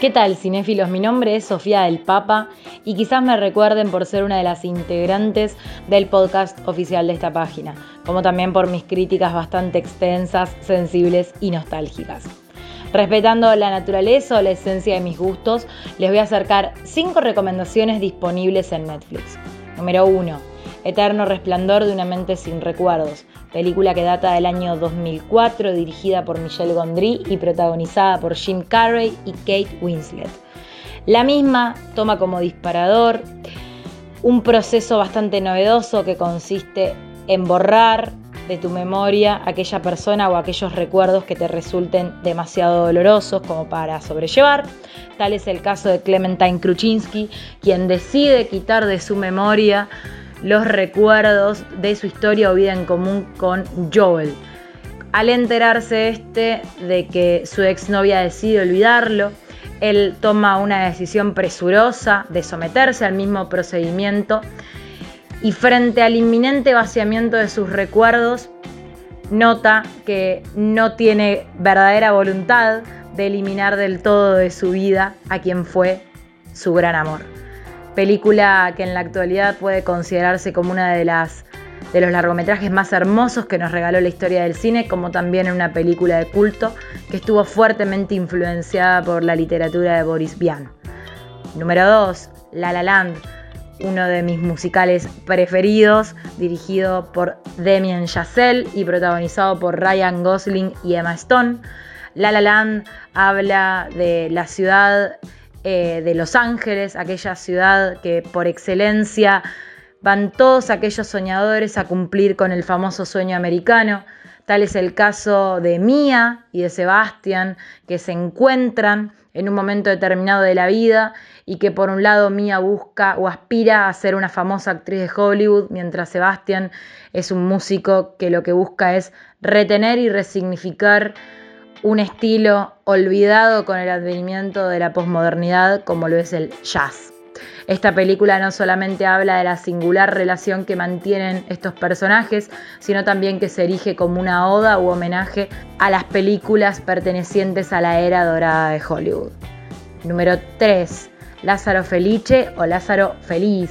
¿Qué tal, cinéfilos? Mi nombre es Sofía del Papa y quizás me recuerden por ser una de las integrantes del podcast oficial de esta página, como también por mis críticas bastante extensas, sensibles y nostálgicas. Respetando la naturaleza o la esencia de mis gustos, les voy a acercar 5 recomendaciones disponibles en Netflix. Número 1. Eterno Resplandor de una mente sin recuerdos, película que data del año 2004, dirigida por Michelle Gondry y protagonizada por Jim Carrey y Kate Winslet. La misma toma como disparador un proceso bastante novedoso que consiste en borrar de tu memoria aquella persona o aquellos recuerdos que te resulten demasiado dolorosos como para sobrellevar. Tal es el caso de Clementine Kruczynski, quien decide quitar de su memoria los recuerdos de su historia o vida en común con Joel. Al enterarse este de que su exnovia decide olvidarlo, él toma una decisión presurosa de someterse al mismo procedimiento y frente al inminente vaciamiento de sus recuerdos, nota que no tiene verdadera voluntad de eliminar del todo de su vida a quien fue su gran amor película que en la actualidad puede considerarse como una de las de los largometrajes más hermosos que nos regaló la historia del cine, como también una película de culto que estuvo fuertemente influenciada por la literatura de Boris Vian. Número 2, La La Land, uno de mis musicales preferidos, dirigido por Damien Chazelle y protagonizado por Ryan Gosling y Emma Stone. La La Land habla de la ciudad eh, de Los Ángeles, aquella ciudad que por excelencia van todos aquellos soñadores a cumplir con el famoso sueño americano. Tal es el caso de Mia y de Sebastian, que se encuentran en un momento determinado de la vida y que por un lado Mia busca o aspira a ser una famosa actriz de Hollywood, mientras Sebastian es un músico que lo que busca es retener y resignificar un estilo olvidado con el advenimiento de la posmodernidad como lo es el jazz. Esta película no solamente habla de la singular relación que mantienen estos personajes, sino también que se erige como una oda u homenaje a las películas pertenecientes a la era dorada de Hollywood. Número 3. Lázaro Felice o Lázaro Feliz,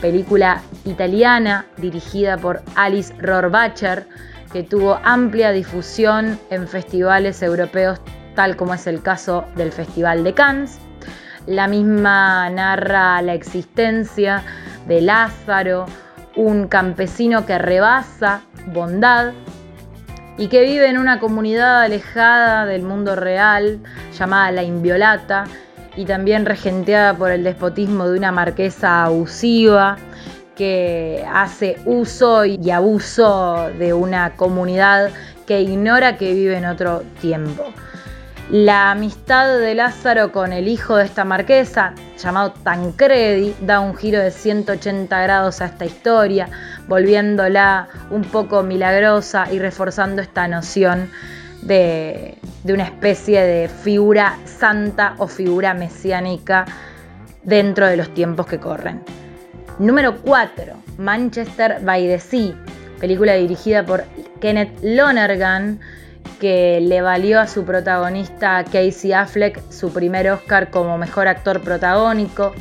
película italiana dirigida por Alice Rohrbacher que tuvo amplia difusión en festivales europeos, tal como es el caso del Festival de Cannes. La misma narra la existencia de Lázaro, un campesino que rebasa bondad y que vive en una comunidad alejada del mundo real llamada La Inviolata y también regenteada por el despotismo de una marquesa abusiva que hace uso y abuso de una comunidad que ignora que vive en otro tiempo. La amistad de Lázaro con el hijo de esta marquesa, llamado Tancredi, da un giro de 180 grados a esta historia, volviéndola un poco milagrosa y reforzando esta noción de, de una especie de figura santa o figura mesiánica dentro de los tiempos que corren. Número 4, Manchester by the Sea, película dirigida por Kenneth Lonergan, que le valió a su protagonista Casey Affleck su primer Oscar como mejor actor protagónico.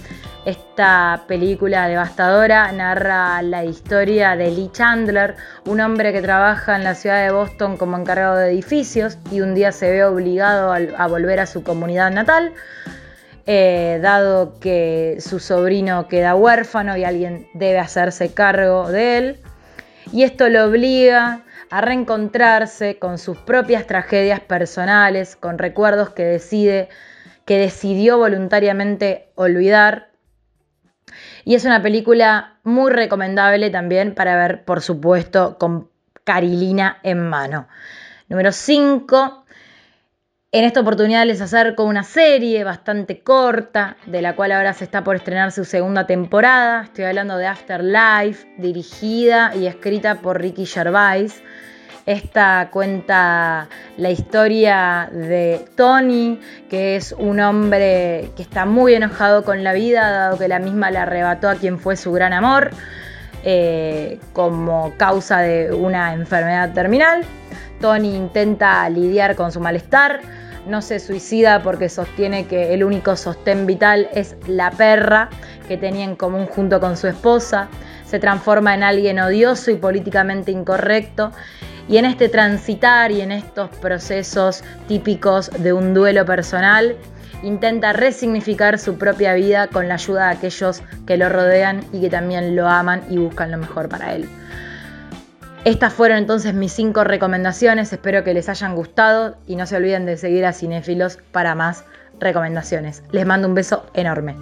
Esta película devastadora narra la historia de Lee Chandler, un hombre que trabaja en la ciudad de Boston como encargado de edificios y un día se ve obligado a volver a su comunidad natal eh, dado que su sobrino queda huérfano y alguien debe hacerse cargo de él. Y esto lo obliga a reencontrarse con sus propias tragedias personales, con recuerdos que decide, que decidió voluntariamente olvidar. Y es una película muy recomendable también para ver, por supuesto, con Carilina en mano. Número 5, en esta oportunidad les acerco una serie bastante corta, de la cual ahora se está por estrenar su segunda temporada. Estoy hablando de Afterlife, dirigida y escrita por Ricky Gervais. Esta cuenta la historia de Tony, que es un hombre que está muy enojado con la vida, dado que la misma le arrebató a quien fue su gran amor, eh, como causa de una enfermedad terminal. Tony intenta lidiar con su malestar no se suicida porque sostiene que el único sostén vital es la perra que tenía en común junto con su esposa, se transforma en alguien odioso y políticamente incorrecto y en este transitar y en estos procesos típicos de un duelo personal, intenta resignificar su propia vida con la ayuda de aquellos que lo rodean y que también lo aman y buscan lo mejor para él. Estas fueron entonces mis cinco recomendaciones, espero que les hayan gustado y no se olviden de seguir a Cinefilos para más recomendaciones. Les mando un beso enorme.